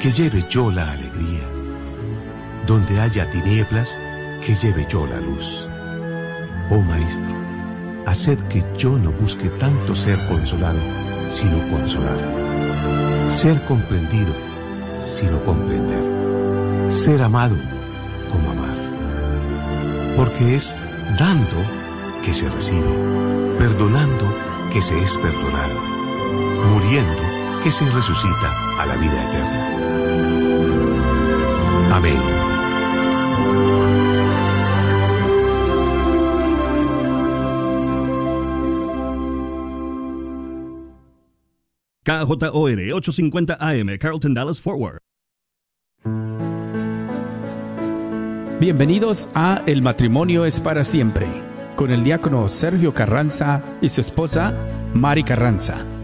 que lleve yo la alegría. Donde haya tinieblas, que lleve yo la luz. Oh Maestro, haced que yo no busque tanto ser consolado, sino consolar. Ser comprendido, sino comprender. Ser amado, como amar. Porque es dando que se recibe, perdonando que se es perdonado, muriendo que se resucita a la vida eterna. Amén. KJOR 850 AM, Carlton Dallas Forward. Bienvenidos a El matrimonio es para siempre, con el diácono Sergio Carranza y su esposa Mari Carranza.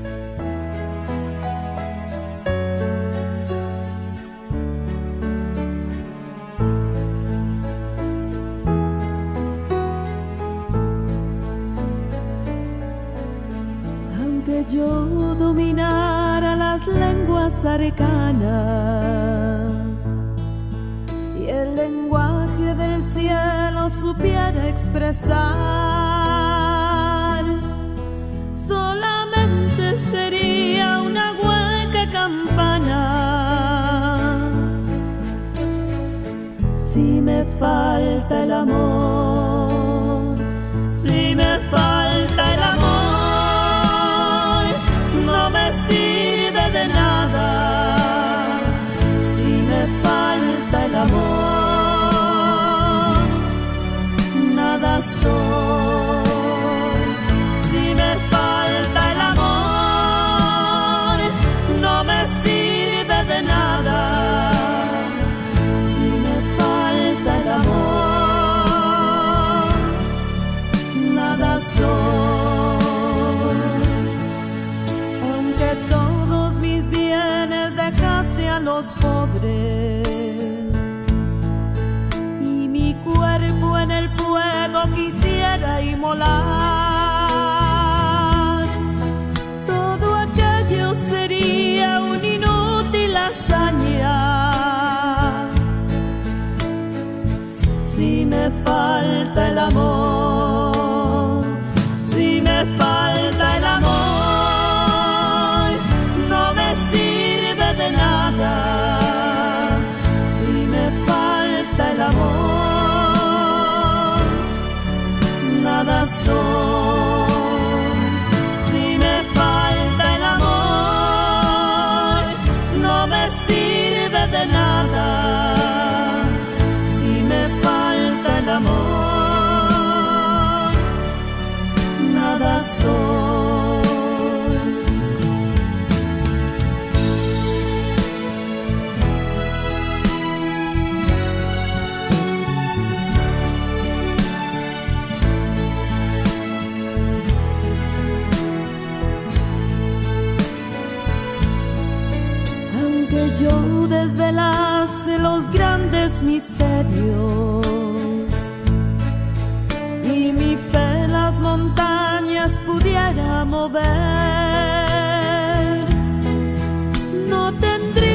cada. No tendría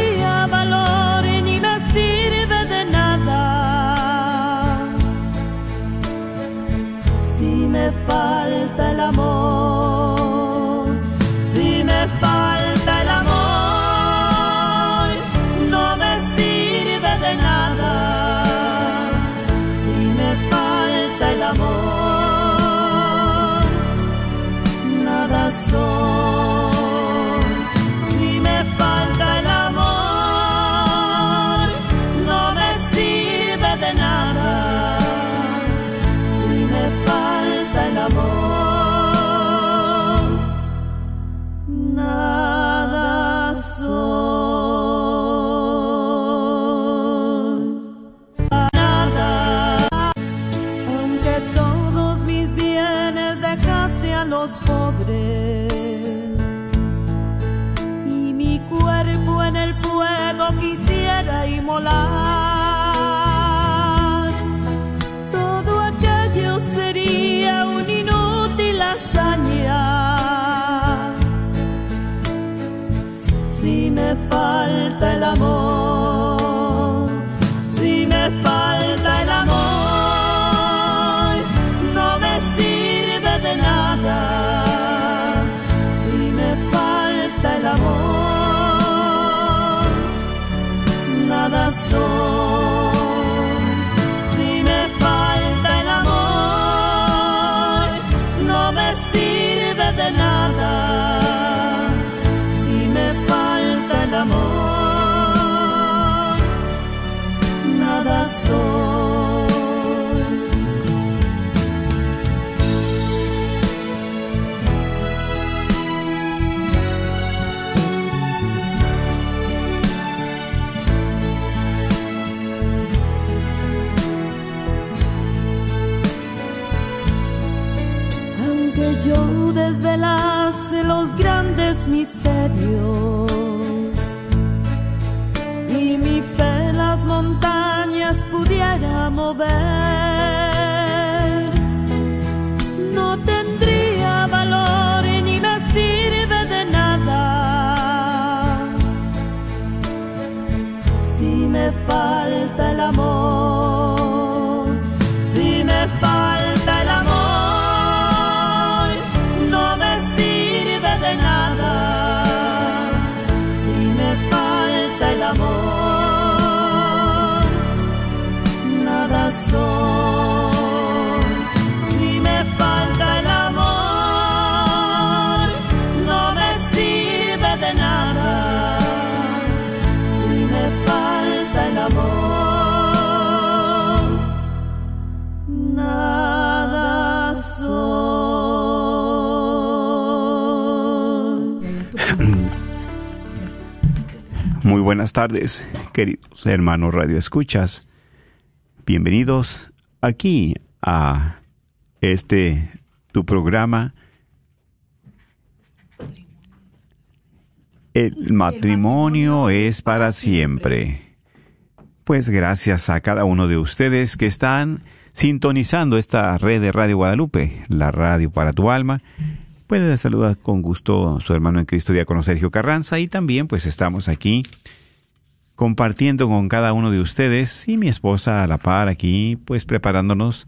buenas tardes, queridos hermanos Radio Escuchas. Bienvenidos aquí a este tu programa El matrimonio es para siempre. Pues gracias a cada uno de ustedes que están sintonizando esta red de Radio Guadalupe, la radio para tu alma. Puede saludar con gusto su hermano en Cristo, diácono Sergio Carranza, y también pues estamos aquí compartiendo con cada uno de ustedes y mi esposa a la par aquí, pues preparándonos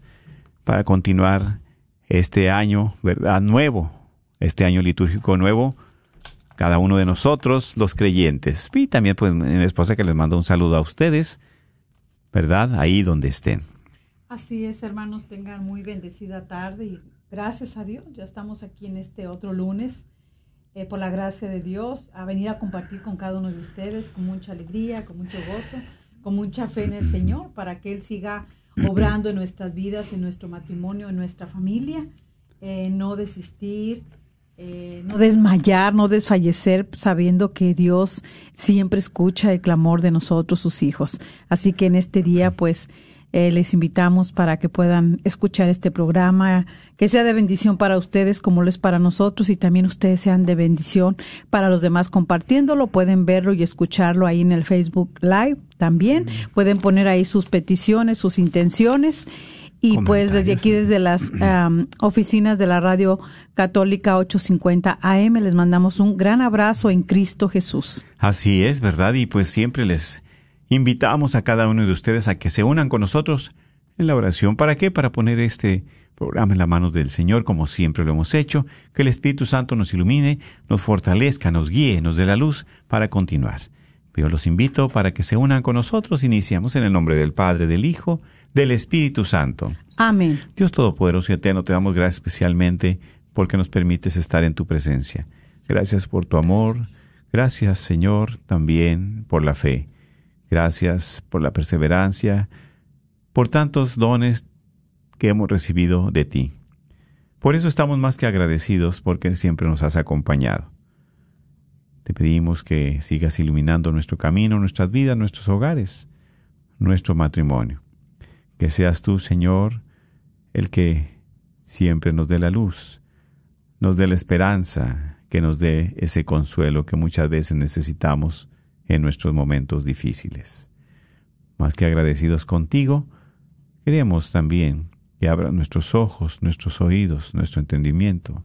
para continuar este año, ¿verdad? Nuevo, este año litúrgico nuevo, cada uno de nosotros, los creyentes. Y también pues mi esposa que les manda un saludo a ustedes, ¿verdad? Ahí donde estén. Así es, hermanos, tengan muy bendecida tarde y gracias a Dios, ya estamos aquí en este otro lunes, eh, por la gracia de Dios, a venir a compartir con cada uno de ustedes con mucha alegría, con mucho gozo, con mucha fe en el Señor, para que Él siga obrando en nuestras vidas, en nuestro matrimonio, en nuestra familia, eh, no desistir, eh, no desmayar, no desfallecer, sabiendo que Dios siempre escucha el clamor de nosotros, sus hijos. Así que en este día, pues, eh, les invitamos para que puedan escuchar este programa, que sea de bendición para ustedes como lo es para nosotros y también ustedes sean de bendición para los demás compartiéndolo. Pueden verlo y escucharlo ahí en el Facebook Live también. Pueden poner ahí sus peticiones, sus intenciones Y pues desde aquí, desde las um, oficinas de la radio católica 850 AM, les mandamos un gran abrazo en Cristo Jesús. Así es, ¿verdad? Y pues siempre les invitamos a cada uno de ustedes a que se unan con nosotros en la oración. ¿Para qué? Para poner este programa en las manos del Señor, como siempre lo hemos hecho, que el Espíritu Santo nos ilumine, nos fortalezca, nos guíe, nos dé la luz para continuar. Yo los invito para que se unan con nosotros. Iniciamos en el nombre del Padre, del Hijo, del Espíritu Santo. Amén. Dios Todopoderoso y Eterno, te damos gracias especialmente porque nos permites estar en tu presencia. Gracias por tu amor. Gracias, Señor, también por la fe. Gracias por la perseverancia, por tantos dones que hemos recibido de ti. Por eso estamos más que agradecidos porque siempre nos has acompañado. Te pedimos que sigas iluminando nuestro camino, nuestras vidas, nuestros hogares, nuestro matrimonio. Que seas tú, Señor, el que siempre nos dé la luz, nos dé la esperanza, que nos dé ese consuelo que muchas veces necesitamos en nuestros momentos difíciles. Más que agradecidos contigo, queremos también que abran nuestros ojos, nuestros oídos, nuestro entendimiento,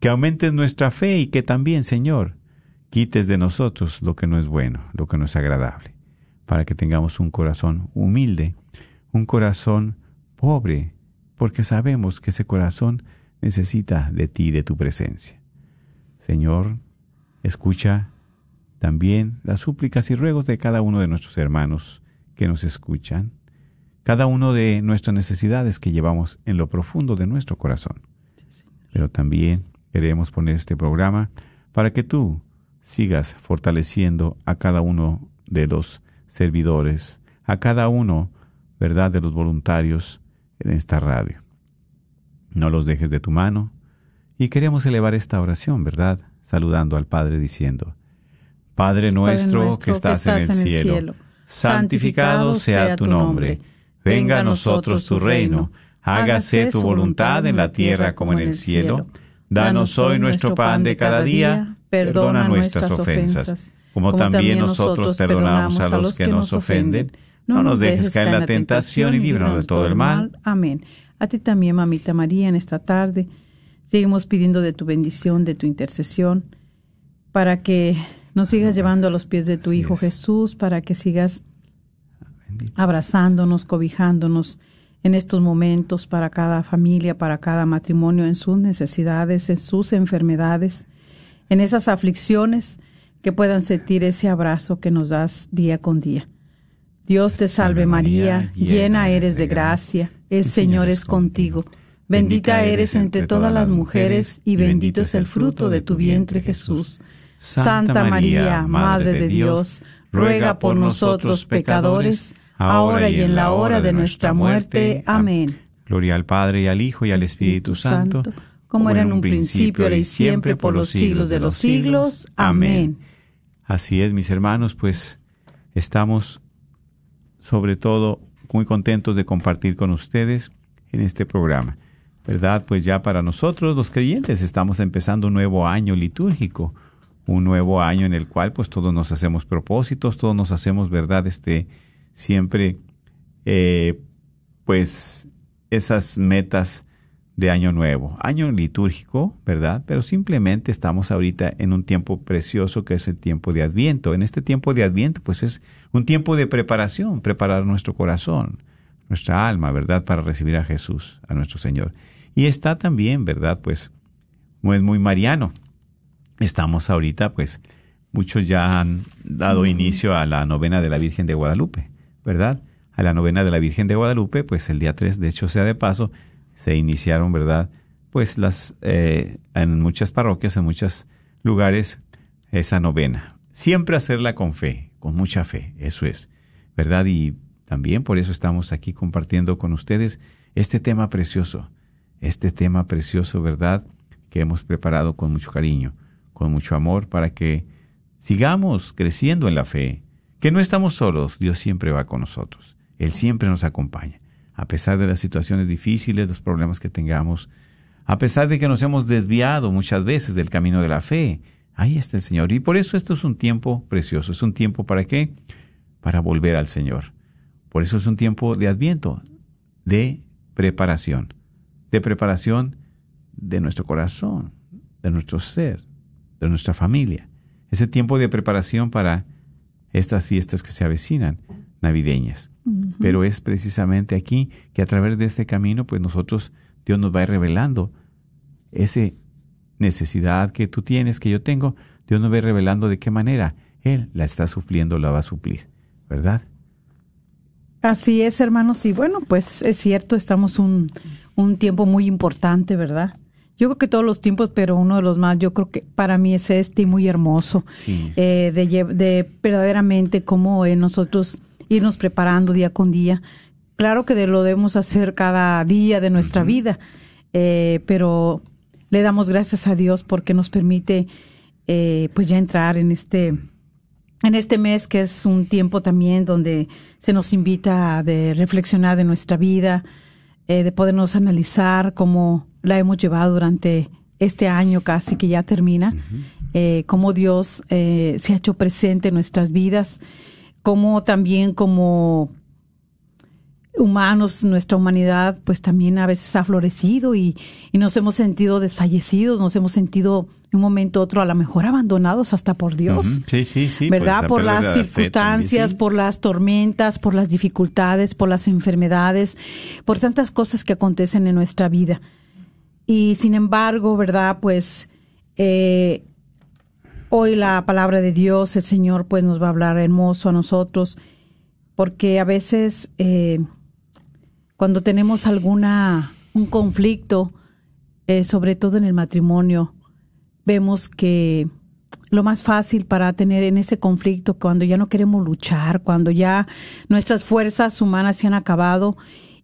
que aumentes nuestra fe y que también, Señor, quites de nosotros lo que no es bueno, lo que no es agradable, para que tengamos un corazón humilde, un corazón pobre, porque sabemos que ese corazón necesita de ti, de tu presencia. Señor, escucha también las súplicas y ruegos de cada uno de nuestros hermanos que nos escuchan, cada uno de nuestras necesidades que llevamos en lo profundo de nuestro corazón. Pero también queremos poner este programa para que tú sigas fortaleciendo a cada uno de los servidores, a cada uno, ¿verdad?, de los voluntarios en esta radio. No los dejes de tu mano. Y queremos elevar esta oración, ¿verdad? Saludando al Padre diciendo, Padre nuestro, que, estás en, el, cielo, santificado sea tu nombre, venga a nosotros tu reino, hágase tu voluntad en la tierra como en el cielo. Danos hoy nuestro pan de cada día. perdona nuestras ofensas, como también nosotros perdonamos a los que nos ofenden. No nos dejes caer en la tentación y líbranos de todo el mal. Amén. A ti también, mamita María, en esta tarde. Seguimos pidiendo de tu bendición, de tu intercesión, para que nos sigas llevando a los pies de tu Hijo Jesús, para que sigas abrazándonos, cobijándonos en estos momentos para cada familia, para cada matrimonio, en sus necesidades, en sus enfermedades en esas aflicciones, que puedan sentir ese abrazo que nos das día con día. Dios te salve María, llena eres de gracia, el Señor es contigo. Bendita eres entre todas las mujeres y bendito es el fruto de tu vientre Jesús. Santa María, Madre de Dios, ruega por nosotros pecadores, ahora y en la hora de nuestra muerte. Amén. Gloria al Padre y al Hijo y al Espíritu Santo como era en un principio, ahora y siempre, por los siglos de los siglos. Amén. Así es, mis hermanos, pues estamos sobre todo muy contentos de compartir con ustedes en este programa. ¿Verdad? Pues ya para nosotros los creyentes estamos empezando un nuevo año litúrgico, un nuevo año en el cual pues todos nos hacemos propósitos, todos nos hacemos, ¿verdad? Este, siempre, eh, pues esas metas de Año Nuevo, año litúrgico, ¿verdad? Pero simplemente estamos ahorita en un tiempo precioso que es el tiempo de Adviento. En este tiempo de Adviento, pues es un tiempo de preparación, preparar nuestro corazón, nuestra alma, ¿verdad? Para recibir a Jesús, a nuestro Señor. Y está también, ¿verdad? Pues muy, muy mariano. Estamos ahorita, pues, muchos ya han dado inicio a la novena de la Virgen de Guadalupe, ¿verdad? A la novena de la Virgen de Guadalupe, pues el día 3, de hecho sea de paso, se iniciaron, ¿verdad? Pues las, eh, en muchas parroquias, en muchos lugares, esa novena. Siempre hacerla con fe, con mucha fe, eso es, ¿verdad? Y también por eso estamos aquí compartiendo con ustedes este tema precioso, este tema precioso, ¿verdad? Que hemos preparado con mucho cariño, con mucho amor, para que sigamos creciendo en la fe, que no estamos solos, Dios siempre va con nosotros, Él siempre nos acompaña a pesar de las situaciones difíciles, los problemas que tengamos, a pesar de que nos hemos desviado muchas veces del camino de la fe. Ahí está el Señor. Y por eso esto es un tiempo precioso. Es un tiempo para qué? Para volver al Señor. Por eso es un tiempo de adviento, de preparación, de preparación de nuestro corazón, de nuestro ser, de nuestra familia. Ese tiempo de preparación para estas fiestas que se avecinan, navideñas. Pero es precisamente aquí que a través de este camino, pues nosotros, Dios nos va revelando esa necesidad que tú tienes, que yo tengo, Dios nos va revelando de qué manera Él la está supliendo, la va a suplir, ¿verdad? Así es, hermanos. Y bueno, pues es cierto, estamos un, un tiempo muy importante, ¿verdad? Yo creo que todos los tiempos, pero uno de los más, yo creo que para mí es este y muy hermoso, eh, de, de, verdaderamente cómo eh, nosotros irnos preparando día con día. Claro que lo debemos hacer cada día de nuestra vida, eh, pero le damos gracias a Dios porque nos permite pues ya entrar en este en este mes que es un tiempo también donde se nos invita a de reflexionar de nuestra vida, de podernos analizar cómo la hemos llevado durante este año casi que ya termina, eh, cómo Dios eh, se ha hecho presente en nuestras vidas, cómo también como humanos, nuestra humanidad, pues también a veces ha florecido y, nos hemos sentido desfallecidos, nos hemos sentido en un momento u otro a lo mejor abandonados hasta por Dios. Sí, sí, sí. ¿Verdad? Por, las circunstancias, por las tormentas, por las dificultades, por las enfermedades, por tantas cosas que acontecen en nuestra vida. Y sin embargo, ¿verdad? Pues eh, hoy la palabra de Dios, el Señor, pues nos va a hablar hermoso a nosotros, porque a veces eh, cuando tenemos alguna, un conflicto, eh, sobre todo en el matrimonio, vemos que lo más fácil para tener en ese conflicto, cuando ya no queremos luchar, cuando ya nuestras fuerzas humanas se han acabado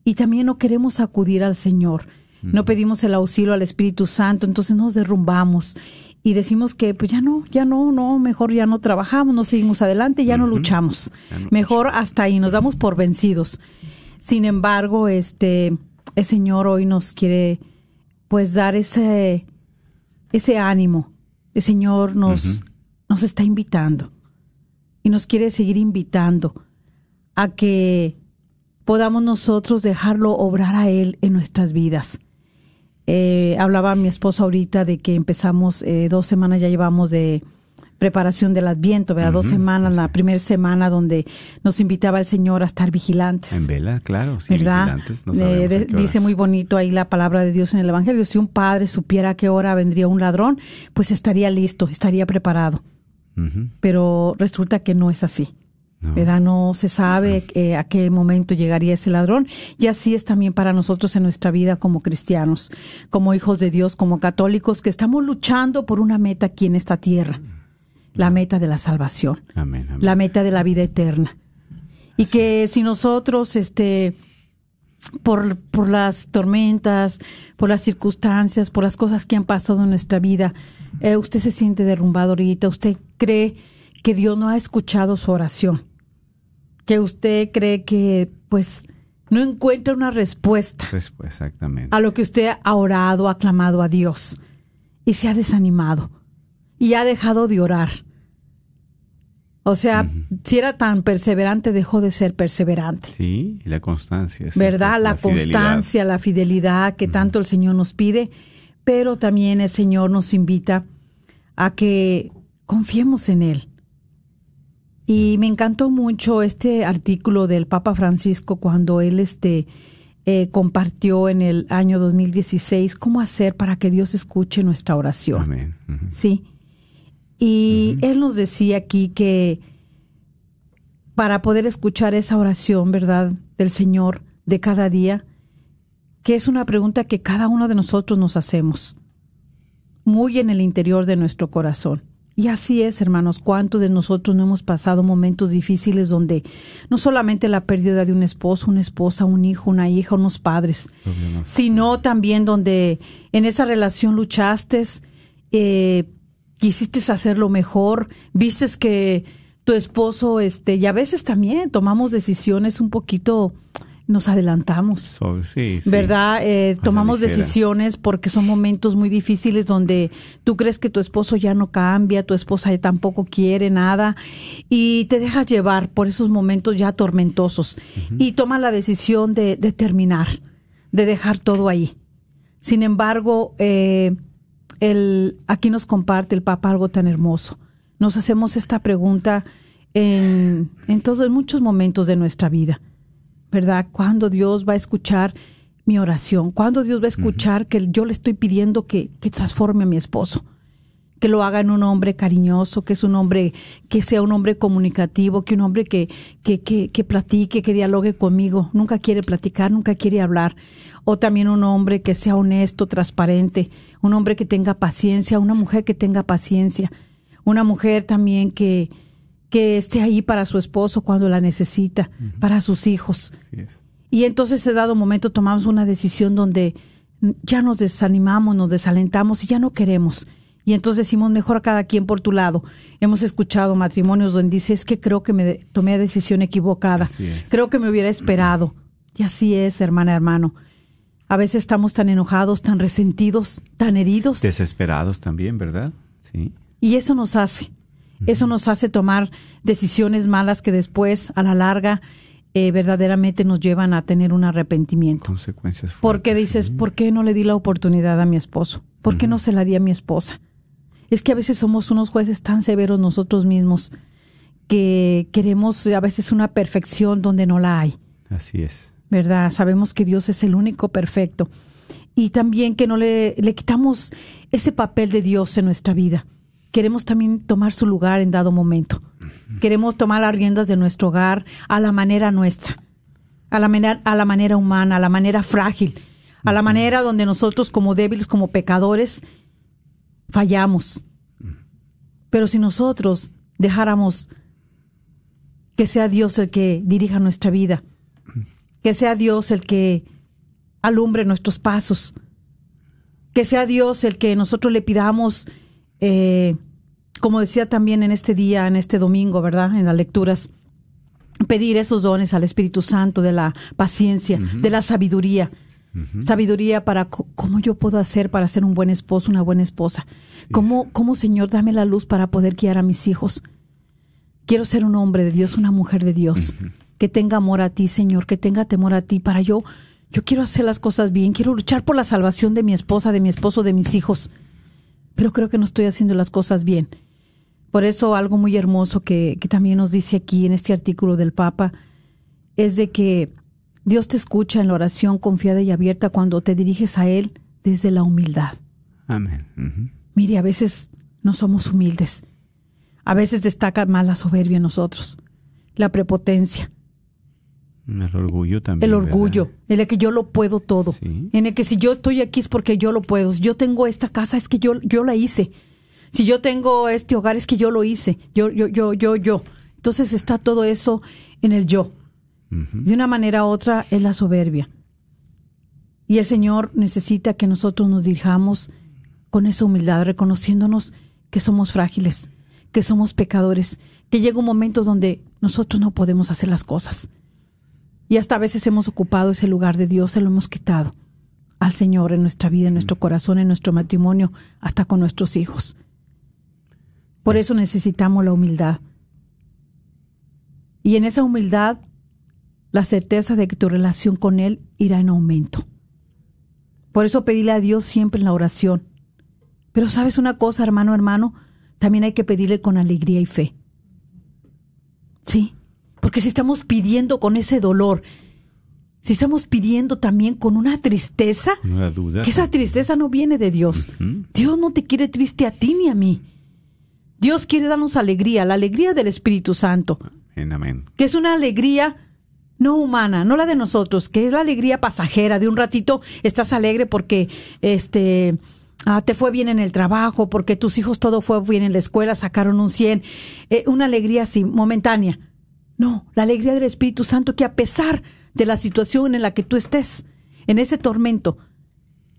y también no queremos acudir al Señor no pedimos el auxilio al Espíritu Santo, entonces nos derrumbamos y decimos que pues ya no, ya no, no, mejor ya no trabajamos, no seguimos adelante, ya no luchamos. mejor hasta ahí nos damos por vencidos. Sin embargo, este el Señor hoy nos quiere pues dar ese ese ánimo. El Señor nos nos está invitando y nos quiere seguir invitando a que podamos nosotros dejarlo obrar a Él en nuestras vidas. Eh, hablaba mi esposo ahorita de que empezamos eh, dos semanas, ya llevamos de preparación del Adviento, ¿verdad? Dos semanas, la primera semana donde nos invitaba el Señor a estar vigilantes. En vela, claro, sí, ¿verdad? Eh, dice muy bonito ahí la palabra de Dios en el Evangelio. Si un padre supiera a qué hora vendría un ladrón, pues estaría listo, estaría preparado. Pero resulta que no es así. No. No se sabe eh, a qué momento llegaría ese ladrón. Y así es también para nosotros en nuestra vida como cristianos, como hijos de Dios, como católicos, que estamos luchando por una meta aquí en esta tierra. La meta de la salvación. La meta de la vida eterna. Y que si nosotros, este, por, por las tormentas, por las circunstancias, por las cosas que han pasado en nuestra vida, eh, usted se siente derrumbado ahorita, usted cree que Dios no ha escuchado su oración que usted cree que pues no encuentra una respuesta. exactamente. A lo que usted ha orado, ha clamado a Dios y se ha desanimado y ha dejado de orar. O sea, si era tan perseverante, dejó de ser perseverante. Sí, y la constancia. ¿Verdad? La, constancia, la fidelidad que tanto el Señor nos pide, pero también el Señor nos invita a que confiemos en Él, y me encantó mucho este artículo del Papa Francisco cuando él este, eh, compartió en el año 2016 cómo hacer para que Dios escuche nuestra oración. Amén. Sí. Y él nos decía aquí que para poder escuchar esa oración, ¿verdad?, del Señor de cada día, que es una pregunta que cada uno de nosotros nos hacemos, muy en el interior de nuestro corazón. Y así es, hermanos, cuántos de nosotros no hemos pasado momentos difíciles donde no solamente la pérdida de un esposo, una esposa, un hijo, una hija, unos padres, sino también donde en esa relación luchaste, eh, quisiste hacerlo mejor, vistes que tu esposo, este, y a veces también tomamos decisiones un poquito nos adelantamos. ¿Verdad? Eh, tomamos decisiones porque son momentos muy difíciles donde tú crees que tu esposo ya no cambia, tu esposa tampoco quiere nada y te dejas llevar por esos momentos ya tormentosos y toma la decisión de, de terminar de dejar todo ahí. Sin embargo, eh, el, aquí nos comparte el Papa algo tan hermoso. Nos hacemos esta pregunta en, en todos, en muchos momentos de nuestra vida, ¿verdad? ¿Cuándo Dios va a escuchar mi oración? ¿Cuándo Dios va a escuchar que yo le estoy pidiendo que, que transforme a mi esposo? que lo haga en un hombre cariñoso, que es un hombre, que sea un hombre comunicativo, que un hombre que, que, que, que platique, que dialogue conmigo. Nunca quiere platicar, nunca quiere hablar. O también un hombre que sea honesto, transparente, un hombre que tenga paciencia, una mujer que tenga paciencia, una mujer también que, que esté ahí para su esposo cuando la necesita, para sus hijos. Así es. Y entonces, ese dado momento, tomamos una decisión donde ya nos desanimamos, nos desalentamos y ya no queremos. Y entonces decimos, mejor a cada quien por tu lado. Hemos escuchado matrimonios donde dice, es que creo que me tomé la decisión equivocada. Creo que me hubiera esperado. Y así es, hermana, hermano. A veces estamos tan enojados, tan resentidos, tan heridos. Desesperados también, ¿verdad? Sí. Y eso nos hace, eso nos hace tomar decisiones malas que después, a la larga, eh, verdaderamente nos llevan a tener un arrepentimiento. Consecuencias Porque dices, sí. ¿por qué no le di la oportunidad a mi esposo? ¿Por qué no se la di a mi esposa? Es que a veces somos unos jueces tan severos nosotros mismos que queremos a veces una perfección donde no la hay. Así es. ¿verdad? Sabemos que Dios es el único perfecto. Y también que no le, le quitamos ese papel de Dios en nuestra vida. Queremos también tomar su lugar en dado momento. Queremos tomar las riendas de nuestro hogar a la manera nuestra, a la manera, a la manera humana, a la manera frágil, a la manera donde nosotros como débiles, como pecadores, fallamos. Pero si nosotros dejáramos que sea Dios el que dirija nuestra vida, que sea Dios el que alumbre nuestros pasos, que sea Dios el que nosotros le pidamos, eh, como decía también en este día, en este domingo, ¿verdad? En las lecturas, pedir esos dones al Espíritu Santo de la paciencia, de la sabiduría. Sabiduría para cómo yo puedo hacer para ser un buen esposo, una buena esposa. Cómo, cómo, Señor, dame la luz para poder guiar a mis hijos. Quiero ser un hombre de Dios, una mujer de Dios, que tenga amor a ti, Señor, que tenga temor a ti. Para yo, yo quiero hacer las cosas bien, quiero luchar por la salvación de mi esposa, de mi esposo, de mis hijos. Pero creo que no estoy haciendo las cosas bien. Por eso algo muy hermoso que, que también nos dice aquí en este artículo del Papa es de que Dios te escucha en la oración confiada y abierta cuando te diriges a Él desde la humildad. Amén. Mire, a veces no somos humildes. A veces destaca más la soberbia en nosotros, la prepotencia, El orgullo también. el orgullo, ¿verdad? en el que yo lo puedo todo, Sí. en el que si yo estoy aquí es porque yo lo puedo. Si yo tengo esta casa es que yo, yo la hice. Si yo tengo este hogar es que yo lo hice. Yo, yo, yo, yo, yo. Entonces está todo eso en el yo. De una manera u otra es la soberbia. Y el Señor necesita que nosotros nos dirijamos con esa humildad, reconociéndonos que somos frágiles, que somos pecadores, que llega un momento donde nosotros no podemos hacer las cosas. Y hasta a veces hemos ocupado ese lugar de Dios, se lo hemos quitado al Señor en nuestra vida, en nuestro corazón, en nuestro matrimonio, hasta con nuestros hijos. Por eso necesitamos la humildad. Y en esa humildad, la certeza de que tu relación con Él irá en aumento. Por eso pedirle a Dios siempre en la oración. Pero sabes una cosa, hermano, hermano, también hay que pedirle con alegría y fe. Porque si estamos pidiendo con ese dolor, si estamos pidiendo también con una tristeza, duda. que esa tristeza no viene de Dios. Dios no te quiere triste a ti ni a mí. Dios quiere darnos alegría, la alegría del Espíritu Santo, Amén, amén. que es una alegría no humana, no la de nosotros, que es la alegría pasajera. De un ratito estás alegre porque este ah, te fue bien en el trabajo, porque tus hijos todo fue bien en la escuela, sacaron un 100. Eh, una alegría así, momentánea. No, la alegría del Espíritu Santo que a pesar de la situación en la que tú estés, en ese tormento,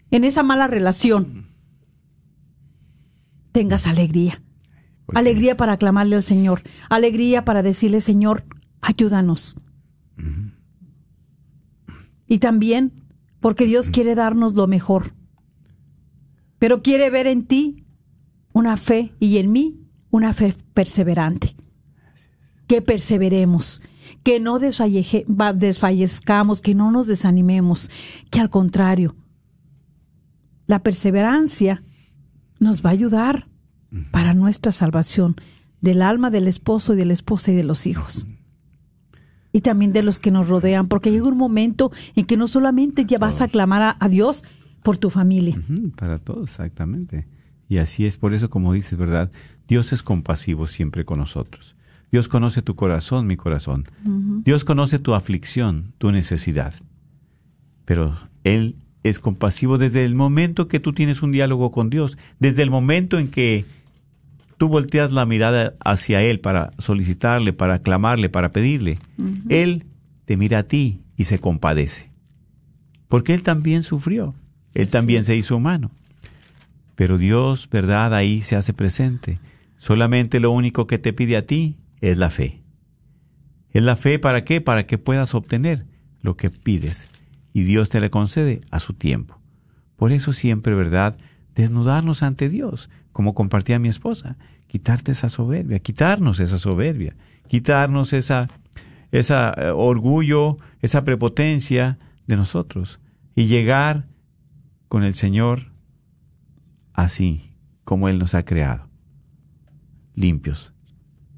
en esa mala relación, tengas alegría. Alegría para clamarle al Señor. Alegría para decirle, Señor, ayúdanos. Y también porque Dios quiere darnos lo mejor. Pero quiere ver en ti una fe y en mí una fe perseverante. Que perseveremos, que no desfallezcamos, que no nos desanimemos, que al contrario, la perseverancia nos va a ayudar para nuestra salvación del alma del esposo y de la esposa y de los hijos. Y también de los que nos rodean, porque llega un momento en que no solamente ya vas a clamar a, a Dios por tu familia. Para todos, exactamente. Y así es, por eso como dices, ¿verdad? Dios es compasivo siempre con nosotros. Dios conoce tu corazón, mi corazón. Dios conoce tu aflicción, tu necesidad. Pero Él es compasivo desde el momento que tú tienes un diálogo con Dios, desde el momento en que tú volteas la mirada hacia Él para solicitarle, para clamarle, para pedirle. Él te mira a ti y se compadece. Porque Él también sufrió. Él también se hizo humano. Pero Dios, ¿verdad? Ahí se hace presente. Solamente lo único que te pide a ti es la fe. ¿Es la fe para qué? Para que puedas obtener lo que pides. Y Dios te le concede a su tiempo. Por eso siempre, ¿verdad? Desnudarnos ante Dios, como compartía mi esposa. Quitarte esa soberbia, quitarnos esa soberbia, quitarnos esa, esa eh, orgullo, esa prepotencia de nosotros. Y llegar con el Señor así como Él nos ha creado. Limpios,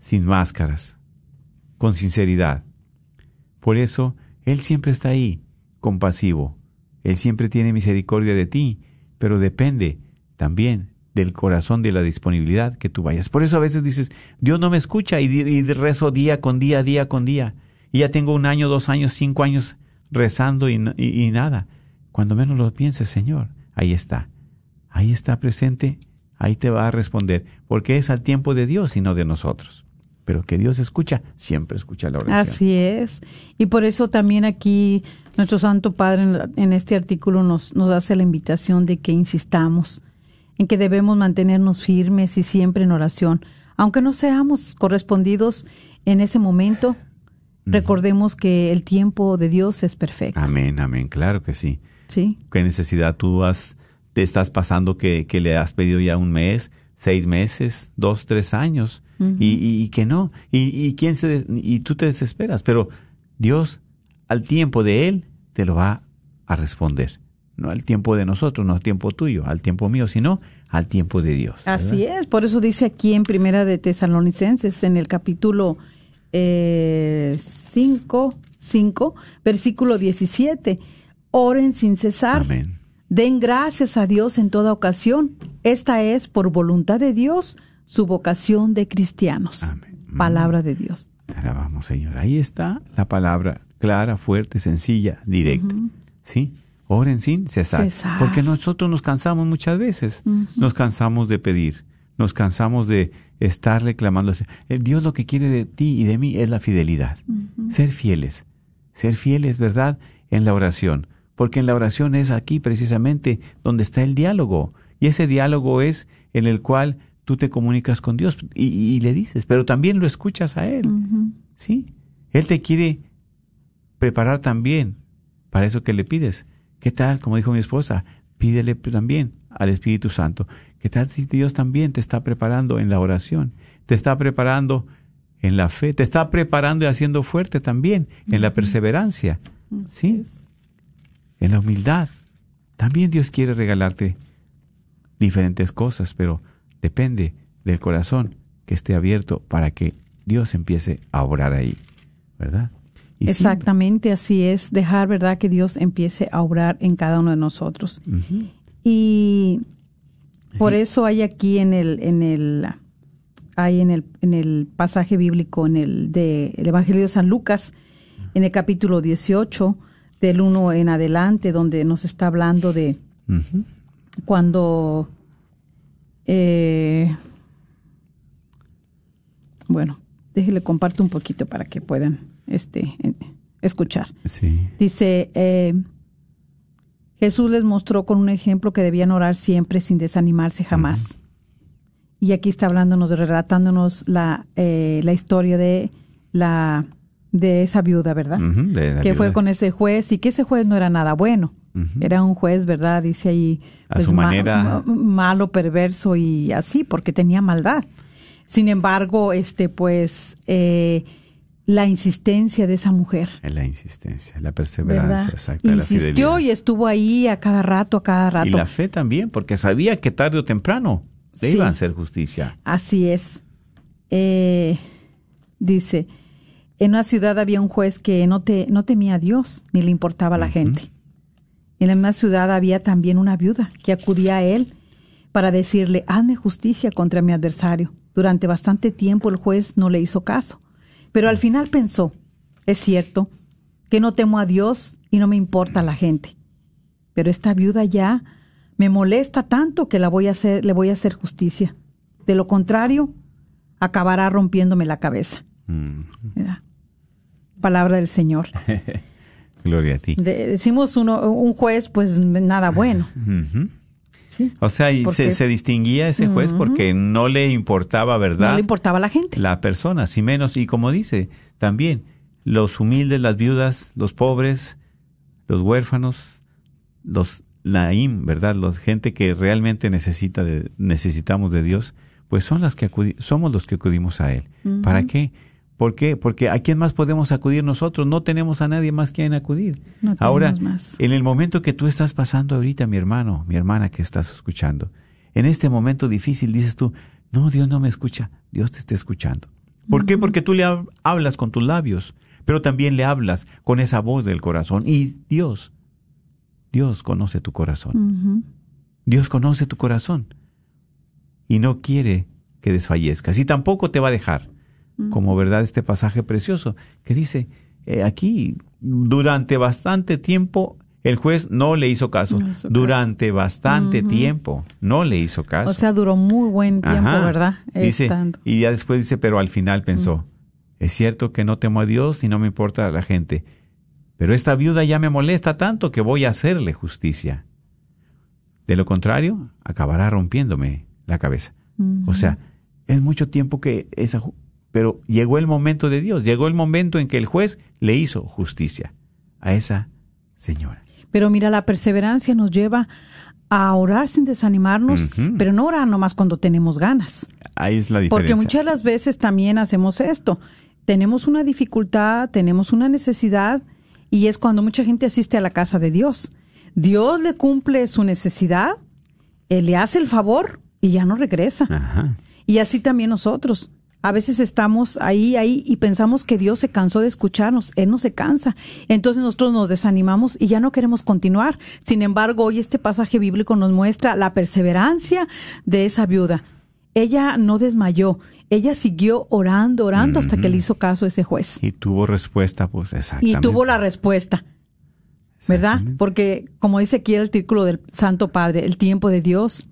sin máscaras, con sinceridad. Por eso Él siempre está ahí, compasivo. Él siempre tiene misericordia de ti, pero depende también del corazón, de la disponibilidad que tú vayas. Por eso a veces dices, Dios no me escucha y, rezo día con día, día con día. Y ya tengo un año, dos años, cinco años rezando y nada. Cuando menos lo pienses, Señor, ahí está. Ahí está presente, ahí te va a responder, porque es al tiempo de Dios y no de nosotros. Pero que Dios escucha, siempre escucha la oración. Así es. Y por eso también aquí nuestro Santo Padre en, en este artículo nos, nos hace la invitación de que insistamos en que debemos mantenernos firmes y siempre en oración. Aunque no seamos correspondidos en ese momento, recordemos que el tiempo de Dios es perfecto. Amén, amén, claro que sí. ¿sí? ¿Qué necesidad tú has, te estás pasando que, que le has pedido ya un mes, seis meses, dos, tres años? Y, y- y que no. Y, y, quién se y tú te desesperas, pero Dios, al tiempo de Él, te lo va a responder. No al tiempo de nosotros, no al tiempo tuyo, al tiempo mío, sino al tiempo de Dios. ¿verdad? Así es, por eso dice aquí en Primera de Tesalonicenses, en el capítulo 5, 5, versículo 17, oren sin cesar, Amén. den gracias a Dios en toda ocasión. Esta es, por voluntad de Dios, su vocación de cristianos. Amén. Palabra de Dios. Te alabamos, Señor. Ahí está la palabra clara, fuerte, sencilla, directa. ¿Sí? Oren sin cesar. Cesar. Porque nosotros nos cansamos muchas veces. Nos cansamos de pedir. Nos cansamos de estar reclamando. Eh, Dios lo que quiere de ti y de mí es la fidelidad. Ser fieles. Ser fieles, ¿verdad? En la oración. Porque en la oración es aquí precisamente donde está el diálogo. Y ese diálogo es en el cual tú te comunicas con Dios y, y le dices, pero también lo escuchas a Él. ¿Sí? Él te quiere preparar también para eso que le pides. ¿Qué tal? Como dijo mi esposa, pídele también al Espíritu Santo. ¿Qué tal si Dios también te está preparando en la oración? Te está preparando en la fe, te está preparando y haciendo fuerte también en la perseverancia. ¿Sí? En la humildad. También Dios quiere regalarte diferentes cosas, pero depende del corazón que esté abierto para que Dios empiece a obrar ahí, ¿verdad? Y Exactamente, así es, dejar, ¿verdad?, que Dios empiece a obrar en cada uno de nosotros. Y por eso hay aquí en el, en el, hay en el, en el pasaje bíblico, en el de el Evangelio de San Lucas, en el capítulo 18, del 1 en adelante, donde nos está hablando de cuando, eh, bueno, déjele comparto un poquito para que puedan este, escuchar. Sí. Dice, eh, Jesús les mostró con un ejemplo que debían orar siempre sin desanimarse jamás. Y aquí está hablándonos, relatándonos la, eh, la historia de la de esa viuda, ¿verdad? De la que fue con ese juez y que ese juez no era nada bueno. Era un juez, ¿verdad? Dice ahí. A su manera. ma- malo, perverso y así, porque tenía maldad. Sin embargo, este, pues, eh, la insistencia de esa mujer. La insistencia, la perseverancia, exacta, Insistió y estuvo ahí a cada rato, a cada rato. Y la fe también, porque sabía que tarde o temprano le Sí. iban a hacer justicia. Así es. Eh, dice, en una ciudad había un juez que no, te, no temía a Dios ni le importaba a la gente. En la misma ciudad había también una viuda que acudía a él para decirle, hazme justicia contra mi adversario. Durante bastante tiempo el juez no le hizo caso, pero al final pensó, es cierto, que no temo a Dios y no me importa la gente. Pero esta viuda ya me molesta tanto que la voy a hacer, le voy a hacer justicia. De lo contrario, acabará rompiéndome la cabeza. Mm. Palabra del Señor. gloria a ti. De- decimos uno, un juez, pues nada bueno. ¿sí? O sea, y se, se distinguía ese juez porque no le importaba, ¿verdad? No le importaba a la gente. la persona, si menos, y como dice, también los humildes, las viudas, los pobres, los huérfanos, los naim, ¿verdad? Los gente que realmente necesita de, necesitamos de Dios, pues son las que acudi- somos los que acudimos a Él. ¿Para qué? ¿Por qué? Porque ¿a quién más podemos acudir nosotros? No tenemos a nadie más quien acudir. No Ahora, más. en el momento que tú estás pasando ahorita, mi hermano, mi hermana que estás escuchando, en este momento difícil dices tú, no, Dios no me escucha, Dios te está escuchando. ¿Por qué? Porque tú le hab- hablas con tus labios, pero también le hablas con esa voz del corazón. Y Dios, Dios conoce tu corazón. Dios conoce tu corazón y no quiere que desfallezcas y tampoco te va a dejar. Como verdad este pasaje precioso que dice eh, aquí durante bastante tiempo el juez no le hizo caso. No hizo caso. durante bastante tiempo no le hizo caso. O sea, duró muy buen tiempo, Ajá. ¿verdad? Dice, Estando. y ya después dice, pero al final pensó, es cierto que no temo a Dios y no me importa la gente, pero esta viuda ya me molesta tanto que voy a hacerle justicia. De lo contrario, acabará rompiéndome la cabeza. O sea, es mucho tiempo que esa... Pero llegó el momento de Dios, llegó el momento en que el juez le hizo justicia a esa señora. Pero mira, la perseverancia nos lleva a orar sin desanimarnos, pero no orar nomás cuando tenemos ganas. Ahí es la diferencia. Porque muchas de las veces también hacemos esto. Tenemos una dificultad, tenemos una necesidad y es cuando mucha gente asiste a la casa de Dios. Dios le cumple su necesidad, Él le hace el favor y ya no regresa. Ajá. Y así también nosotros. A veces estamos ahí, ahí y pensamos que Dios se cansó de escucharnos. Él no se cansa. Entonces nosotros nos desanimamos y ya no queremos continuar. Sin embargo, hoy este pasaje bíblico nos muestra la perseverancia de esa viuda. Ella no desmayó. Ella siguió orando, orando hasta que le hizo caso ese juez. Y tuvo respuesta, pues Y exactamente. tuvo la respuesta. ¿Verdad? Porque, como dice aquí el artículo del Santo Padre, el tiempo de Dios,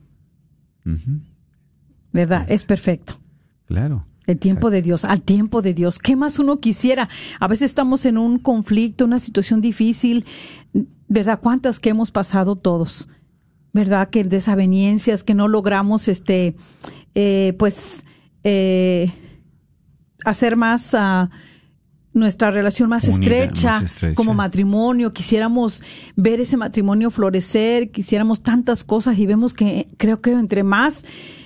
¿verdad? Es perfecto. Claro. El tiempo de Dios, al tiempo de Dios. ¿Qué más uno quisiera? A veces estamos en un conflicto, una situación difícil, ¿verdad? ¿Cuántas que hemos pasado todos? ¿Verdad? Que desavenencias, que no logramos, este, eh, pues, eh, hacer más ah, nuestra relación más Unida, estrecha, más estrecha. como matrimonio. Quisiéramos ver ese matrimonio florecer, quisiéramos tantas cosas y vemos que creo que entre más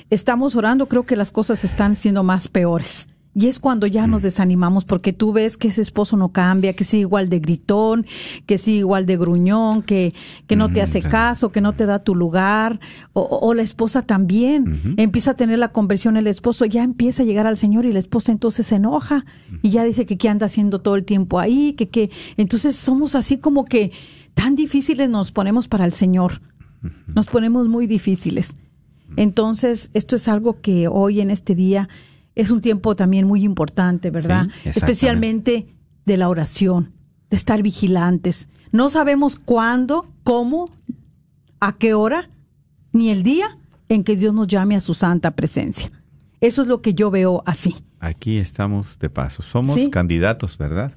estamos orando, creo que las cosas están siendo más peores. Y es cuando ya Mm. nos desanimamos porque tú ves que ese esposo no cambia, que sigue igual de gritón, que sigue igual de gruñón, que, que no te Mm, hace caso, que no te da tu lugar, o, o- o la esposa también empieza a tener la conversión, el esposo ya empieza a llegar al Señor y la esposa entonces se enoja y ya dice que qué anda haciendo todo el tiempo ahí, que qué, entonces somos así como que tan difíciles nos ponemos para el Señor, nos ponemos muy difíciles. Entonces, esto es algo que hoy en este día es un tiempo también muy importante, ¿verdad? Sí. Especialmente de la oración, de estar vigilantes. No sabemos cuándo, cómo, a qué hora, ni el día en que Dios nos llame a su santa presencia. Eso es lo que yo veo así. Aquí estamos de paso. Somos Sí. candidatos, ¿verdad?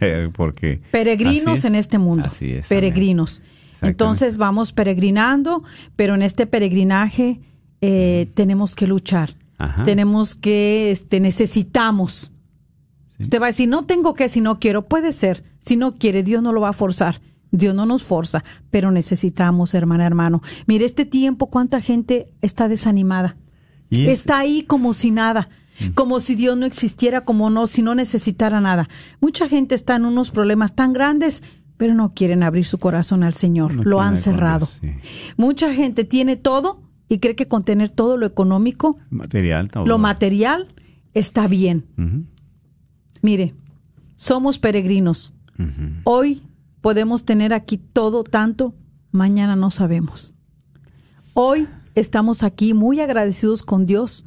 Porque Peregrinos es. en este mundo. Así es. Peregrinos. Entonces vamos peregrinando, pero en este peregrinaje eh, tenemos que luchar. Ajá. Tenemos que, este, necesitamos. Sí. Usted va a decir, no tengo que si no quiero. Puede ser. Si no quiere, Dios no lo va a forzar. Dios no nos forza, pero necesitamos, hermana, hermano. Mire, este tiempo, cuánta gente está desanimada. Y Está ahí como si nada. como si Dios no existiera, como no, si no necesitara nada. Mucha gente está en unos problemas tan grandes, pero no quieren abrir su corazón al Señor, No lo han cerrado. Sí. Mucha gente tiene todo y cree que con tener todo lo económico, Material. todo. lo material, está bien. Mire, somos peregrinos. Hoy podemos tener aquí todo tanto, mañana no sabemos. Hoy estamos aquí muy agradecidos con Dios,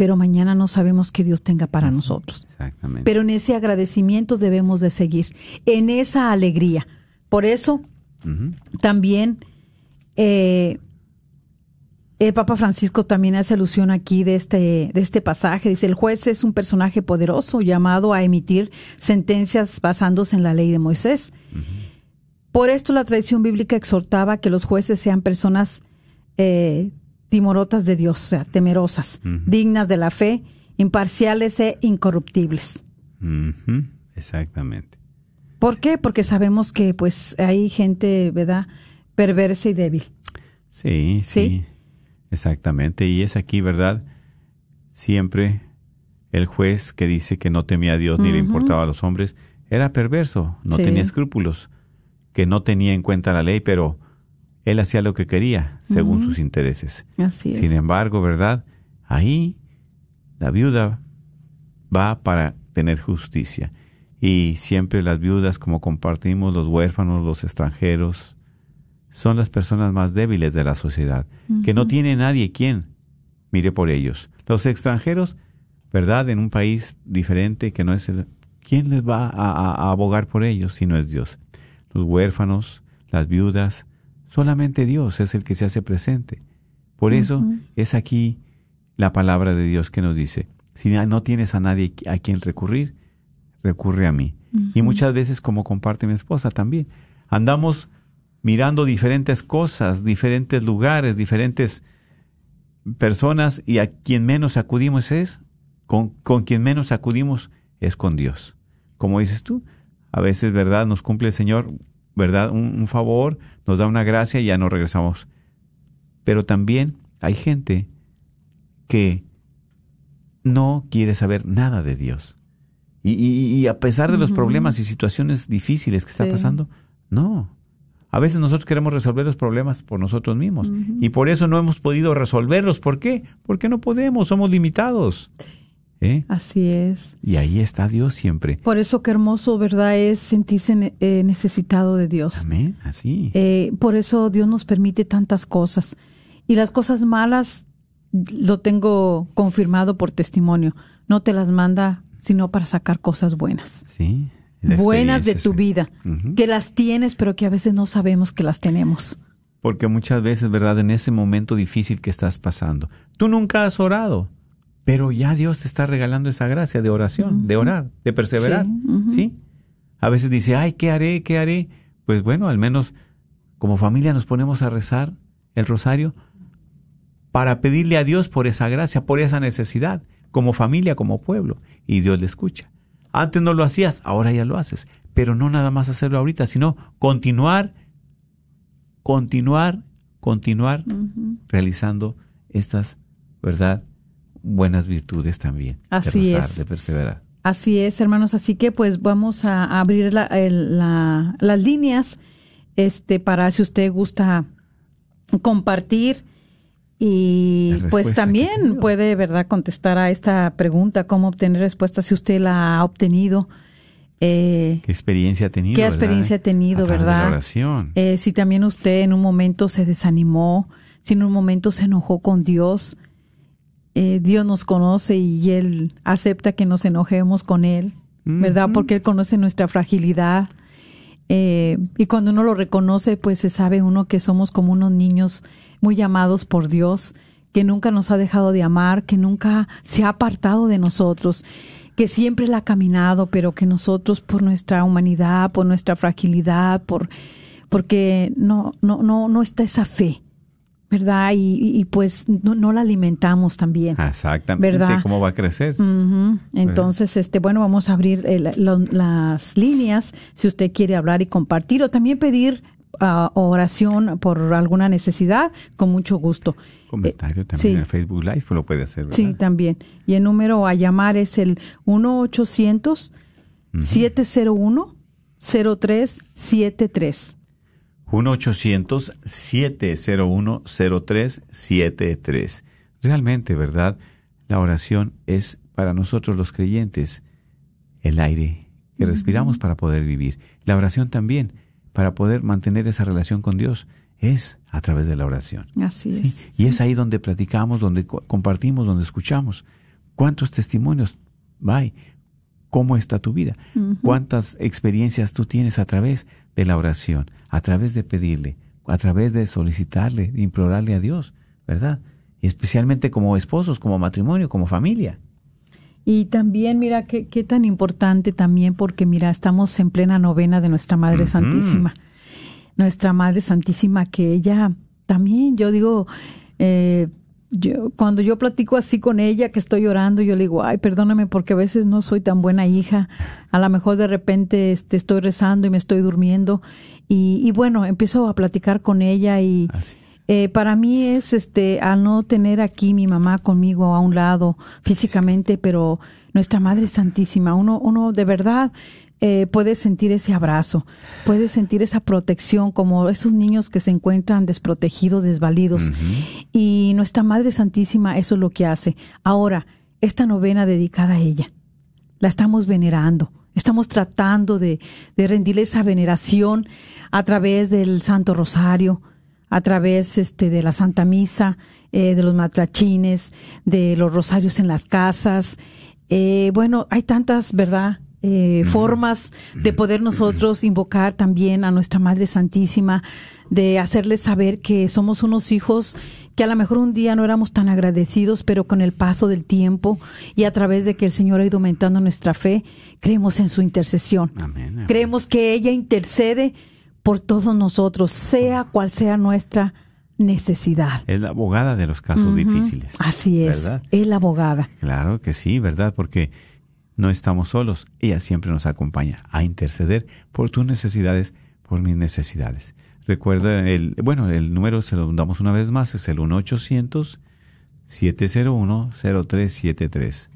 pero mañana no sabemos qué Dios tenga para nosotros. Exactamente. Pero en ese agradecimiento debemos de seguir, en esa alegría. Por eso también eh, el Papa Francisco también hace alusión aquí de este, de este pasaje. Dice, el juez es un personaje poderoso llamado a emitir sentencias basándose en la ley de Moisés. Por esto la tradición bíblica exhortaba que los jueces sean personas eh, timorotas de Dios, o sea, temerosas, dignas de la fe, imparciales e incorruptibles. Exactamente. ¿Por qué? Porque sabemos que pues hay gente, ¿verdad?, perversa y débil. Sí, sí, Sí. Exactamente. Y es aquí, ¿verdad? Siempre el juez que dice que no temía a Dios ni le importaba a los hombres era perverso, no Sí. tenía escrúpulos, que no tenía en cuenta la ley, pero él hacía lo que quería según sus intereses. Así es. Sin embargo, ¿verdad? Ahí la viuda va para tener justicia. Y siempre las viudas, como compartimos, los huérfanos, los extranjeros, son las personas más débiles de la sociedad, que no tiene nadie quien mire por ellos. Los extranjeros, ¿verdad? En un país diferente que no es el... ¿Quién les va a, a- a abogar por ellos si no es Dios? Los huérfanos, las viudas, solamente Dios es el que se hace presente. Por eso es aquí la palabra de Dios que nos dice, si no tienes a nadie a quien recurrir, recurre a mí. Y muchas veces, como comparte mi esposa también, andamos mirando diferentes cosas, diferentes lugares, diferentes personas y a quien menos acudimos es, con, con quien menos acudimos es con Dios. Como dices tú, a veces, ¿verdad? Nos cumple el Señor, ¿verdad? Un, un favor, nos da una gracia y ya nos regresamos. Pero también hay gente que no quiere saber nada de Dios. Y, y- y a pesar de los problemas y situaciones difíciles que está Sí. pasando, no. A veces nosotros queremos resolver los problemas por nosotros mismos y por eso no hemos podido resolverlos. ¿Por qué? Porque no podemos, somos limitados. ¿Eh? Así es. Y ahí está Dios siempre. Por eso qué hermoso, ¿verdad? Es sentirse eh, necesitado de Dios. Amén, así. Eh, por eso Dios nos permite tantas cosas. Y las cosas malas, lo tengo confirmado por testimonio, no te las manda sino para sacar cosas buenas. sí. Buenas de tu sí. vida, que las tienes, pero que a veces no sabemos que las tenemos. Porque muchas veces, ¿verdad? En ese momento difícil que estás pasando, tú nunca has orado, pero ya Dios te está regalando esa gracia de oración, de orar, de perseverar. Sí. A veces dice, ay, ¿qué haré? ¿Qué haré? Pues bueno, al menos como familia nos ponemos a rezar el rosario para pedirle a Dios por esa gracia, por esa necesidad, como familia, como pueblo, y Dios le escucha. Antes no lo hacías, ahora ya lo haces, pero no nada más hacerlo ahorita, sino continuar, continuar, continuar realizando estas, ¿verdad? Buenas virtudes también. Así de rezar, es. De perseverar. Así es, hermanos. Así que pues vamos a abrir la- el- la- las líneas este, para si usted gusta compartir y pues también puede, ¿verdad?, contestar a esta pregunta, cómo obtener respuesta si usted la ha obtenido. Eh, ¿Qué experiencia ha tenido? ¿Qué verdad? experiencia ha tenido, A de verdad? la oración. eh, si también usted en un momento se desanimó, si en un momento se enojó con Dios, eh, Dios nos conoce y Él acepta que nos enojemos con Él, ¿verdad? Porque Él conoce nuestra fragilidad. Eh, y cuando uno lo reconoce, pues se sabe uno que somos como unos niños muy amados por Dios, que nunca nos ha dejado de amar, que nunca se ha apartado de nosotros, que siempre la ha caminado, pero que nosotros por nuestra humanidad, por nuestra fragilidad, por porque no no no no está esa fe, ¿verdad? Y, y- pues no, no la alimentamos también. Exactamente. ¿Verdad? ¿Cómo va a crecer? Ujú. Entonces, este, bueno, vamos a abrir las líneas si usted quiere hablar y compartir o también pedir ah, oración por alguna necesidad, con mucho gusto. Comentario Eh, también sí. en Facebook Live lo puede hacer, ¿verdad? Sí, también. Y el número a llamar es el 1-800-701-0373. 1-800-701-0373. Realmente, ¿verdad? La oración es para nosotros los creyentes el aire que respiramos para poder vivir. La oración también, para poder mantener esa relación con Dios, es a través de la oración. Así Sí, es. Y es ahí donde platicamos, donde co- compartimos, donde escuchamos. ¿Cuántos testimonios hay? ¿Cómo está tu vida? ¿Cuántas experiencias tú tienes a través de la oración, a través de pedirle, a través de solicitarle, de implorarle a Dios, ¿verdad? Y especialmente como esposos, como matrimonio, como familia. Y también, mira, qué, qué tan importante también, porque mira, estamos en plena novena de nuestra Madre. Santísima. Nuestra Madre Santísima, que ella también, yo digo, eh, yo, cuando yo platico así con ella, que estoy llorando, yo le digo, ay, perdóname porque a veces no soy tan buena hija. A lo mejor de repente este, estoy rezando y me estoy durmiendo. Y, y bueno, empiezo a platicar con ella y, eh, para mí es este al no tener aquí mi mamá conmigo a un lado físicamente, pero nuestra Madre Santísima, uno, uno de verdad eh, puede sentir ese abrazo, puede sentir esa protección, como esos niños que se encuentran desprotegidos, desvalidos. Y nuestra Madre Santísima eso es lo que hace. Ahora, esta novena dedicada a ella, la estamos venerando. Estamos tratando de, de rendirle esa veneración a través del Santo Rosario, a través este, de la Santa Misa, eh, de los matrachines, de los rosarios en las casas. Eh, bueno, hay tantas, ¿verdad? Eh, formas de poder nosotros invocar también a nuestra Madre Santísima, de hacerles saber que somos unos hijos que a lo mejor un día no éramos tan agradecidos, pero con el paso del tiempo y a través de que el Señor ha ido aumentando nuestra fe, creemos en su intercesión. Amén, amén. Creemos que ella intercede por todos nosotros, sea cual sea nuestra necesidad. Es la abogada de los casos difíciles. Así es, ¿verdad? es la abogada. Claro que sí, ¿verdad? Porque no estamos solos. Ella siempre nos acompaña a interceder por tus necesidades, por mis necesidades. Recuerda, el, bueno, el número se lo damos una vez más, es el 1-800-701-0373.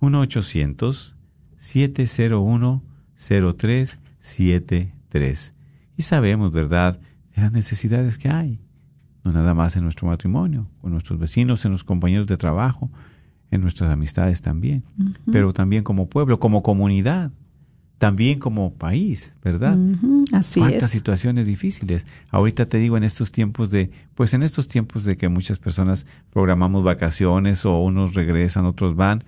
1-800-701-0373. Y sabemos, ¿verdad?, de las necesidades que hay. No nada más en nuestro matrimonio, con nuestros vecinos, en los compañeros de trabajo, en nuestras amistades también, pero también como pueblo, como comunidad, también como país, ¿verdad? Ujú, Así Cuántas es. situaciones difíciles. Ahorita te digo en estos tiempos de, pues en estos tiempos de que muchas personas programamos vacaciones o unos regresan, otros van,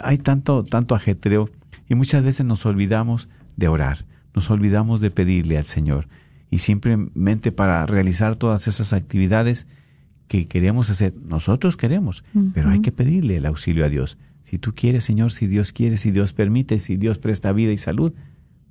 hay tanto, tanto ajetreo y muchas veces nos olvidamos de orar, nos olvidamos de pedirle al Señor y simplemente para realizar todas esas actividades que queremos hacer, nosotros queremos, pero hay que pedirle el auxilio a Dios. Si tú quieres, Señor, si Dios quiere, si Dios permite, si Dios presta vida y salud,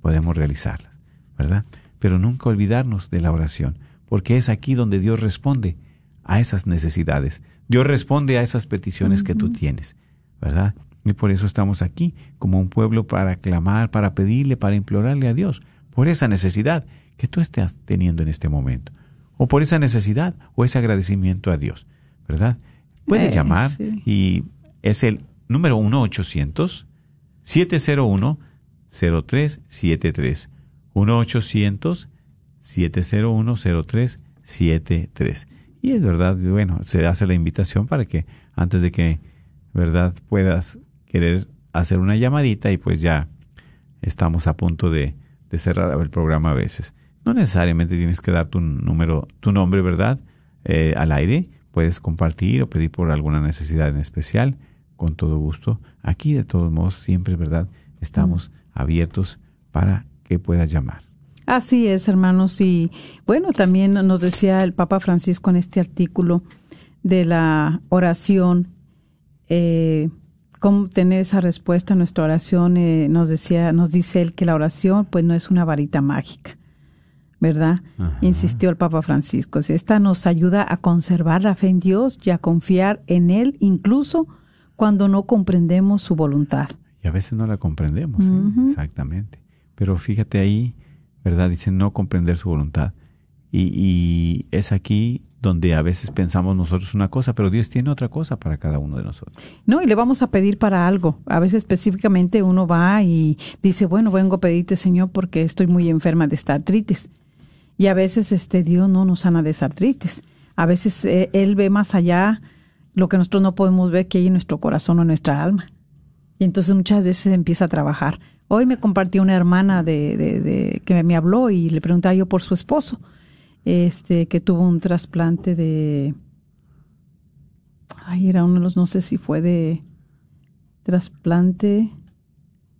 podemos realizarlas, ¿verdad? Pero nunca olvidarnos de la oración, porque es aquí donde Dios responde a esas necesidades. Dios responde a esas peticiones que tú tienes, ¿verdad? Y por eso estamos aquí, como un pueblo, para clamar, para pedirle, para implorarle a Dios por esa necesidad que tú estés teniendo en este momento, o por esa necesidad o ese agradecimiento a Dios, ¿verdad? Puedes Eh, llamar sí. y es el número 1-800-701-0373. 1-800-701-0373. Y es verdad, bueno, se hace la invitación para que antes de que, ¿verdad?, puedas querer hacer una llamadita y pues ya estamos a punto de, de cerrar el programa a veces. No necesariamente tienes que dar tu número, tu nombre, ¿verdad? Eh, al aire. Puedes compartir o pedir por alguna necesidad en especial. Con todo gusto. Aquí, de todos modos, siempre, ¿verdad? Estamos abiertos para que puedas llamar. Así es, hermanos. Y bueno, también nos decía el Papa Francisco en este artículo de la oración, eh, cómo tener esa respuesta a nuestra oración. eh, nos decía, nos dice él que la oración, pues, no es una varita mágica, ¿verdad? Ajá. Insistió el Papa Francisco. Esta nos ayuda a conservar la fe en Dios y a confiar en Él, incluso cuando no comprendemos su voluntad. Y a veces no la comprendemos, ¿eh? Exactamente. Pero fíjate ahí, ¿verdad? Dice no comprender su voluntad. Y, y es aquí donde a veces pensamos nosotros una cosa, pero Dios tiene otra cosa para cada uno de nosotros. No, y le vamos a pedir para algo. A veces específicamente uno va y dice, bueno, vengo a pedirte, Señor, porque estoy muy enferma de esta artritis. Y a veces este Dios no nos sana de esa artritis. A veces eh, Él ve más allá lo que nosotros no podemos ver que hay en nuestro corazón o en nuestra alma. Y entonces muchas veces empieza a trabajar. Hoy me compartió una hermana de, de, de que me habló y le preguntaba yo por su esposo, este, que tuvo un trasplante de, ay, era uno de los, no sé si fue de trasplante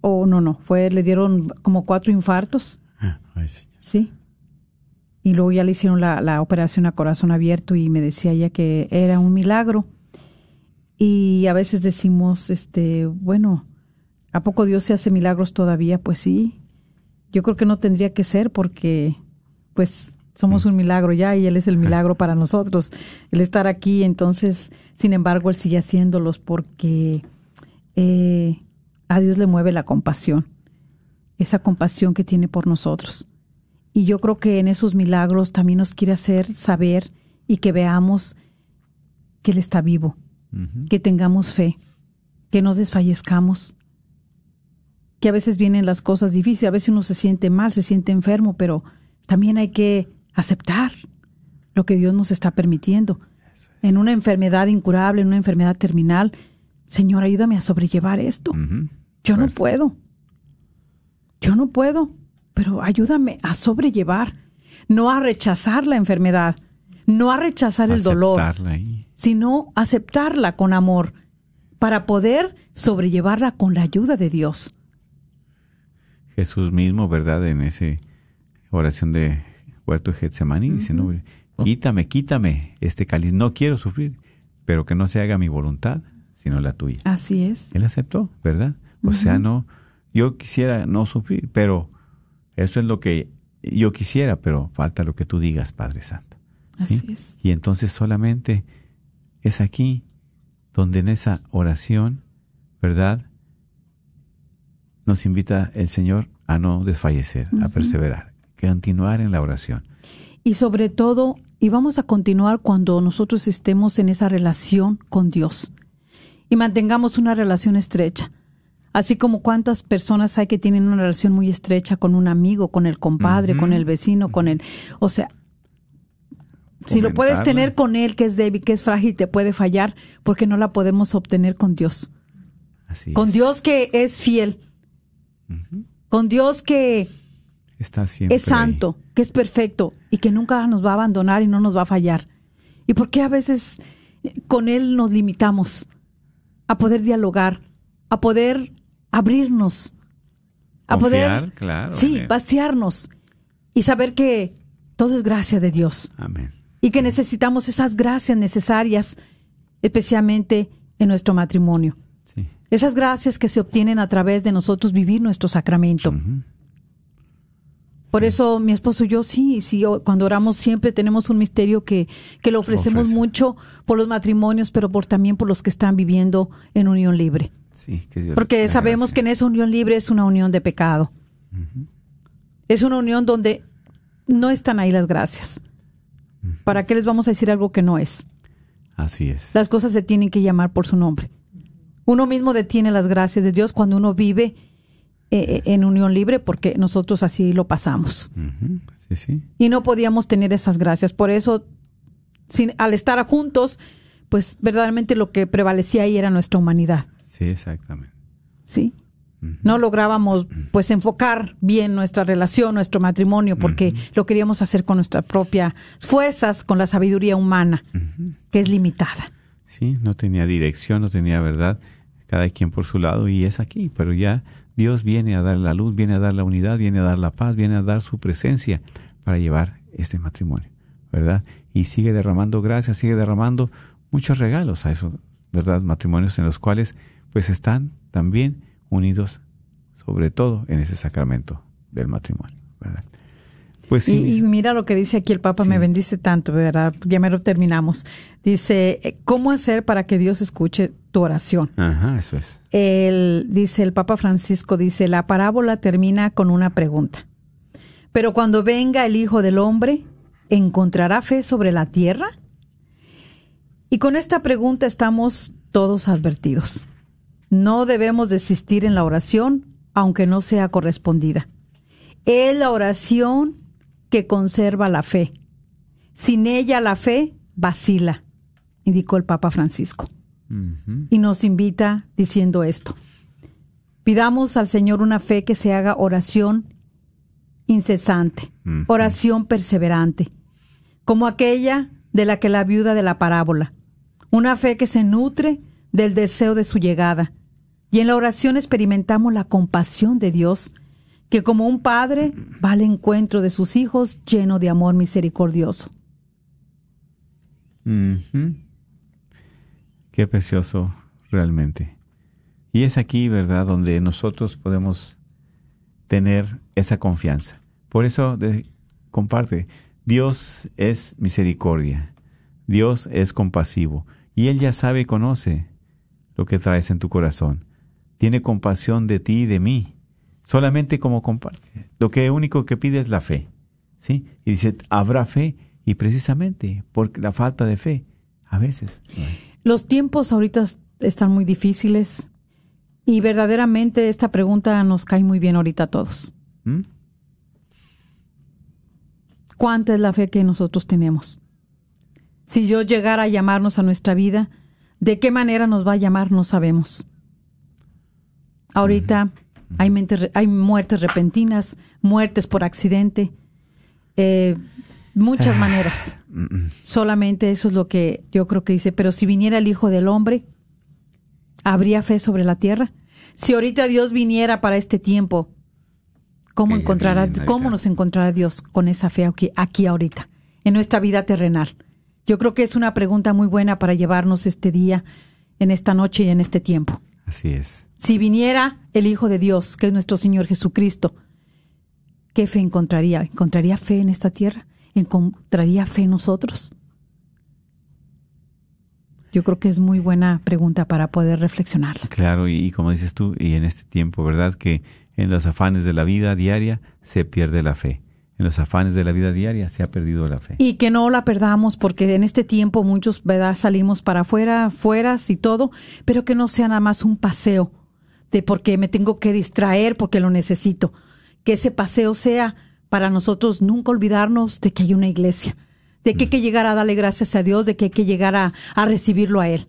o no, no, fue, le dieron como cuatro infartos, Ay, sí. sí. Y luego ya le hicieron la, la operación a corazón abierto y me decía ella que era un milagro. Y a veces decimos, este, bueno, ¿a poco Dios se hace milagros todavía? Pues sí. Yo creo que no tendría que ser porque, pues, somos un milagro ya y Él es el milagro para nosotros. El estar aquí, entonces, sin embargo, Él sigue haciéndolos porque eh, a Dios le mueve la compasión, esa compasión que tiene por nosotros. Y yo creo que en esos milagros también nos quiere hacer saber y que veamos que Él está vivo, que tengamos fe, que no desfallezcamos, que a veces vienen las cosas difíciles, a veces uno se siente mal, se siente enfermo, pero también hay que aceptar lo que Dios nos está permitiendo. En una enfermedad incurable, en una enfermedad terminal, Señor, ayúdame a sobrellevar esto. Yo no puedo. Yo no puedo, pero ayúdame a sobrellevar, no a rechazar la enfermedad, no a rechazar el dolor, ahí. sino aceptarla con amor para poder sobrellevarla con la ayuda de Dios. Jesús mismo, ¿verdad? En esa oración de huerto de Getsemaní, dice, no, quítame, quítame este cáliz, no quiero sufrir, pero que no se haga mi voluntad, sino la tuya. Así es. Él aceptó, ¿verdad? O sea, no, yo quisiera no sufrir, pero eso es lo que yo quisiera, pero falta lo que tú digas, Padre Santo. ¿sí? Así es. Y entonces solamente es aquí donde en esa oración, ¿verdad? Nos invita el Señor a no desfallecer, a perseverar, que continuar en la oración. Y sobre todo, y vamos a continuar cuando nosotros estemos en esa relación con Dios y mantengamos una relación estrecha. Así como cuántas personas hay que tienen una relación muy estrecha con un amigo, con el compadre, con el vecino, con el... O sea, si lo puedes tener con él, que es débil, que es frágil, te puede fallar, porque no la podemos obtener con Dios. Así Con es. Dios que es fiel. Con Dios que Está siempre es santo, que es perfecto y que nunca nos va a abandonar y no nos va a fallar. ¿Y por qué a veces con Él nos limitamos a poder dialogar, a poder abrirnos, a Confiar, poder, claro, sí, vaciarnos y saber que todo es gracia de Dios. Amén. y que necesitamos esas gracias necesarias, especialmente en nuestro matrimonio. Sí. Esas gracias que se obtienen a través de nosotros vivir nuestro sacramento. Por eso mi esposo y yo sí, sí, cuando oramos siempre tenemos un misterio que, que lo ofrecemos Ofrece. mucho por los matrimonios, pero por también por los que están viviendo en unión libre. Sí, que Dios Porque sabemos gracia. que en esa unión libre es una unión de pecado. Es una unión donde no están ahí las gracias. ¿Para qué les vamos a decir algo que no es? Así es. Las cosas se tienen que llamar por su nombre. Uno mismo detiene las gracias de Dios cuando uno vive eh, en unión libre porque nosotros así lo pasamos. Ujú. Sí, sí. y no podíamos tener esas gracias. Por eso, sin, al estar juntos, pues verdaderamente lo que prevalecía ahí era nuestra humanidad, Sí, exactamente. ¿sí? No lográbamos, pues, enfocar bien nuestra relación, nuestro matrimonio, porque lo queríamos hacer con nuestras propias fuerzas, con la sabiduría humana, que es limitada. Sí, no tenía dirección, no tenía verdad, cada quien por su lado y es aquí, pero ya Dios viene a dar la luz, viene a dar la unidad, viene a dar la paz, viene a dar su presencia para llevar este matrimonio, ¿verdad? Y sigue derramando gracias, sigue derramando muchos regalos a esos, ¿verdad? Matrimonios en los cuales pues están también unidos sobre todo en ese sacramento del matrimonio, ¿verdad? Pues sí, y, y mira lo que dice aquí el Papa, Sí. me bendice tanto, ¿verdad? Ya me lo terminamos. Dice, ¿cómo hacer para que Dios escuche tu oración? ajá, eso es. el, dice el Papa Francisco, dice, la parábola termina con una pregunta. Pero cuando venga el Hijo del Hombre, encontrará fe sobre la tierra? Y con esta pregunta estamos todos advertidos. No debemos desistir en la oración, aunque no sea correspondida. Es la oración que conserva la fe. Sin ella la fe vacila, indicó el Papa Francisco. Y nos invita diciendo esto. Pidamos al Señor una fe que se haga oración incesante, oración perseverante, como aquella de la que la viuda de la parábola. Una fe que se nutre del deseo de su llegada. Y en la oración experimentamos la compasión de Dios, que como un padre va al encuentro de sus hijos lleno de amor misericordioso. Qué precioso realmente. Y es aquí, ¿verdad?, donde nosotros podemos tener esa confianza. Por eso comparte, Dios es misericordia, Dios es compasivo, y Él ya sabe y conoce lo que traes en tu corazón. Tiene compasión de ti y de mí, solamente como comparte. Lo que único que pide es la fe, ¿sí? Y dice, habrá fe, y precisamente por la falta de fe, a veces. Los tiempos ahorita están muy difíciles, y verdaderamente esta pregunta nos cae muy bien ahorita a todos. ¿Mm? ¿Cuánta es la fe que nosotros tenemos? Si Dios llegara a llamarnos a nuestra vida, ¿de qué manera nos va a llamar? No sabemos. Ahorita hay, hay muertes repentinas, muertes por accidente, eh, muchas maneras. Solamente eso es lo que yo creo que dice. Pero si viniera el Hijo del Hombre, ¿habría fe sobre la tierra? Si ahorita Dios viniera para este tiempo, ¿cómo, encontrará, ¿cómo nos encontrará Dios con esa fe aquí, aquí ahorita, en nuestra vida terrenal? Yo creo que es una pregunta muy buena para llevarnos este día, en esta noche y en este tiempo. Así es. Si viniera el Hijo de Dios, que es nuestro Señor Jesucristo, ¿qué fe encontraría? ¿Encontraría fe en esta tierra? ¿Encontraría fe en nosotros? Yo creo que es muy buena pregunta para poder reflexionarla. Claro, y, como dices tú, y en este tiempo, ¿verdad? Que en los afanes de la vida diaria se pierde la fe. En los afanes de la vida diaria se ha perdido la fe. Y que no la perdamos, porque en este tiempo muchos, ¿verdad? Salimos para afuera, fueras y todo, pero que no sea nada más un paseo de porque me tengo que distraer, porque lo necesito. Que ese paseo sea para nosotros nunca olvidarnos de que hay una iglesia, de que hay que llegar a darle gracias a Dios, de que hay que llegar a, recibirlo a Él.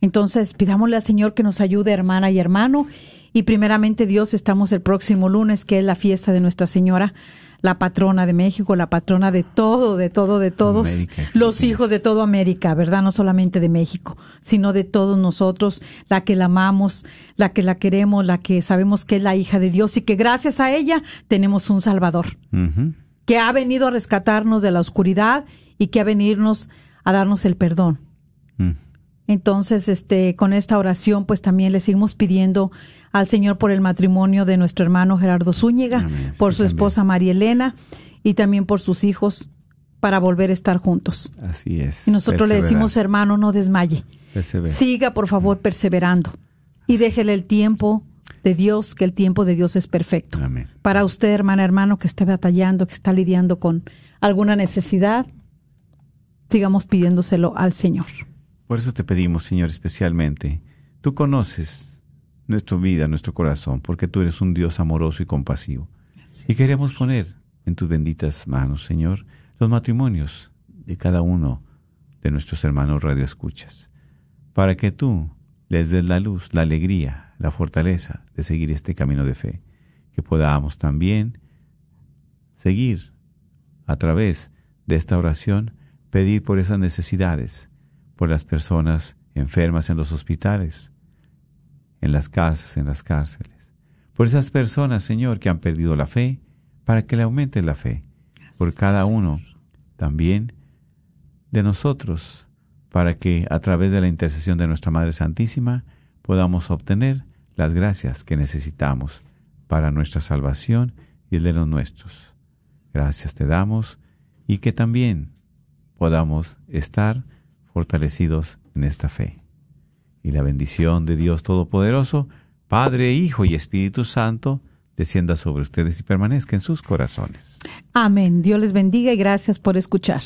Entonces, pidámosle al Señor que nos ayude, hermana y hermano. Y primeramente, Dios, estamos el próximo lunes, que es la fiesta de Nuestra Señora, la patrona de México, la patrona de todo, de todo, de todos los hijos de toda América, ¿verdad? No solamente de México, sino de todos nosotros, la que la amamos, la que la queremos, la que sabemos que es la hija de Dios y que gracias a ella tenemos un Salvador, que ha venido a rescatarnos de la oscuridad y que a venirnos a darnos el perdón. Mm. Entonces, este, con esta oración, pues también le seguimos pidiendo al Señor por el matrimonio de nuestro hermano Gerardo Zúñiga, por su esposa María Elena y también por sus hijos para volver a estar juntos. Así es. Y nosotros le decimos, hermano, no desmaye. Siga, por favor, mm. perseverando y déjele el tiempo de Dios, que el tiempo de Dios es perfecto. Para usted, hermana, hermano, que esté batallando, que está lidiando con alguna necesidad, sigamos pidiéndoselo al Señor. Por eso te pedimos, Señor, especialmente, tú conoces nuestra vida, nuestro corazón, porque tú eres un Dios amoroso y compasivo. Y queremos poner en tus benditas manos, Señor, los matrimonios de cada uno de nuestros hermanos radioescuchas, para que tú les des la luz, la alegría, la fortaleza de seguir este camino de fe, que podamos también seguir a través de esta oración pedir por esas necesidades, por las personas enfermas en los hospitales, en las casas, en las cárceles, por esas personas, Señor, que han perdido la fe, para que le aumente la fe, por cada uno también de nosotros, para que a través de la intercesión de nuestra Madre Santísima podamos obtener las gracias que necesitamos para nuestra salvación y el de los nuestros. Gracias te damos y que también podamos estar fortalecidos en esta fe. Y la bendición de Dios Todopoderoso, Padre, Hijo y Espíritu Santo, descienda sobre ustedes y permanezca en sus corazones. Amén. Dios les bendiga y gracias por escuchar.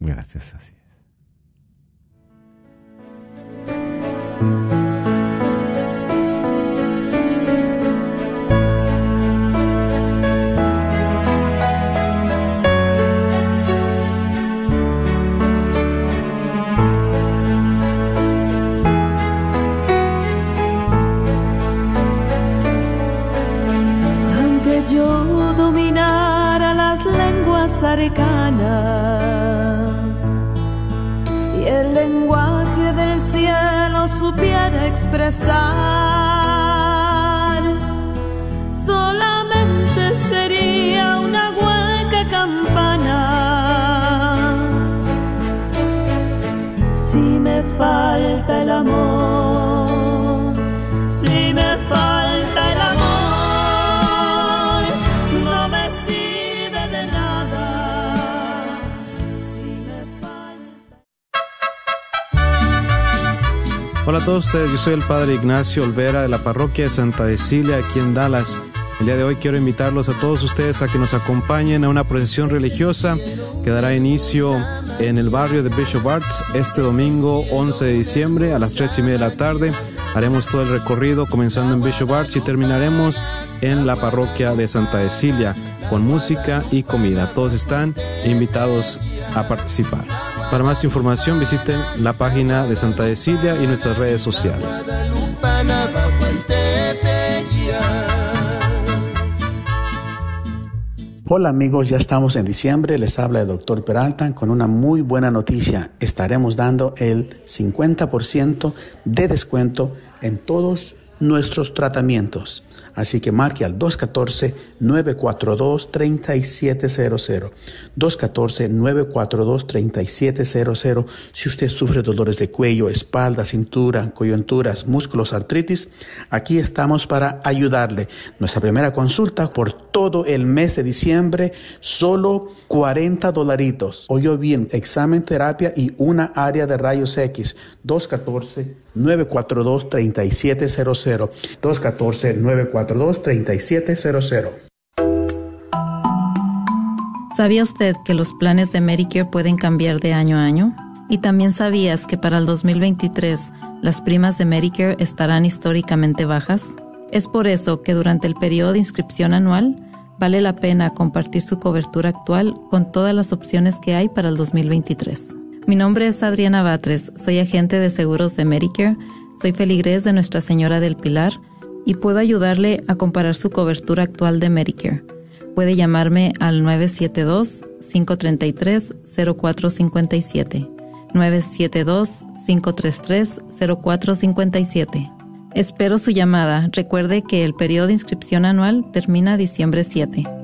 Gracias, así es. Supiera Hola a todos ustedes, yo soy el Padre Ignacio Olvera de la Parroquia de Santa Cecilia aquí en Dallas. El día de hoy quiero invitarlos a todos ustedes a que nos acompañen a una procesión religiosa que dará inicio en el barrio de Bishop Arts este domingo 11 de diciembre a las 3 y media de la tarde. Haremos todo el recorrido comenzando en Bishop Arts y terminaremos en la parroquia de Santa Cecilia con música y comida. Todos están invitados a participar. Para más información visiten la página de Santa Cecilia y nuestras redes sociales. Hola amigos, ya estamos en diciembre, les habla el doctor Peralta con una muy buena noticia. Estaremos dando el 50% de descuento en todos nuestros tratamientos. Así que marque al 214-942-3700. 214-942-3700. Si usted sufre dolores de cuello, espalda, cintura, coyunturas, músculos, artritis, aquí estamos para ayudarle. Nuestra primera consulta por todo el mes de diciembre, solo 40 dolaritos. Oyó bien, examen, terapia y una área de rayos X. 214 942-3700. 214-942-3700. ¿Sabía usted que los planes de Medicare pueden cambiar de año a año? ¿Y también sabías que para el 2023 las primas de Medicare estarán históricamente bajas? Es por eso que durante el periodo de inscripción anual vale la pena compartir su cobertura actual con todas las opciones que hay para el 2023. Mi nombre es Adriana Batres, soy agente de seguros de Medicare, soy feligrés de Nuestra Señora del Pilar y puedo ayudarle a comparar su cobertura actual de Medicare. Puede llamarme al 972-533-0457. 972-533-0457. Espero su llamada. Recuerde que el periodo de inscripción anual termina diciembre 7.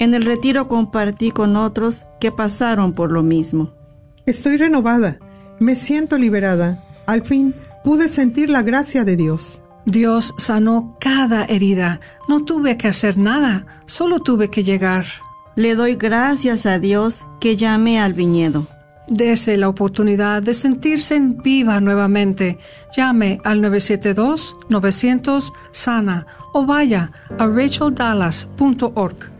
En el retiro compartí con otros que pasaron por lo mismo. Estoy renovada, me siento liberada. Al fin pude sentir la gracia de Dios. Dios sanó cada herida. No tuve que hacer nada, solo tuve que llegar. Le doy gracias a Dios que llamé al viñedo. Dese la oportunidad de sentirse en viva nuevamente. Llame al 972-900-SANA o vaya a racheldallas.org.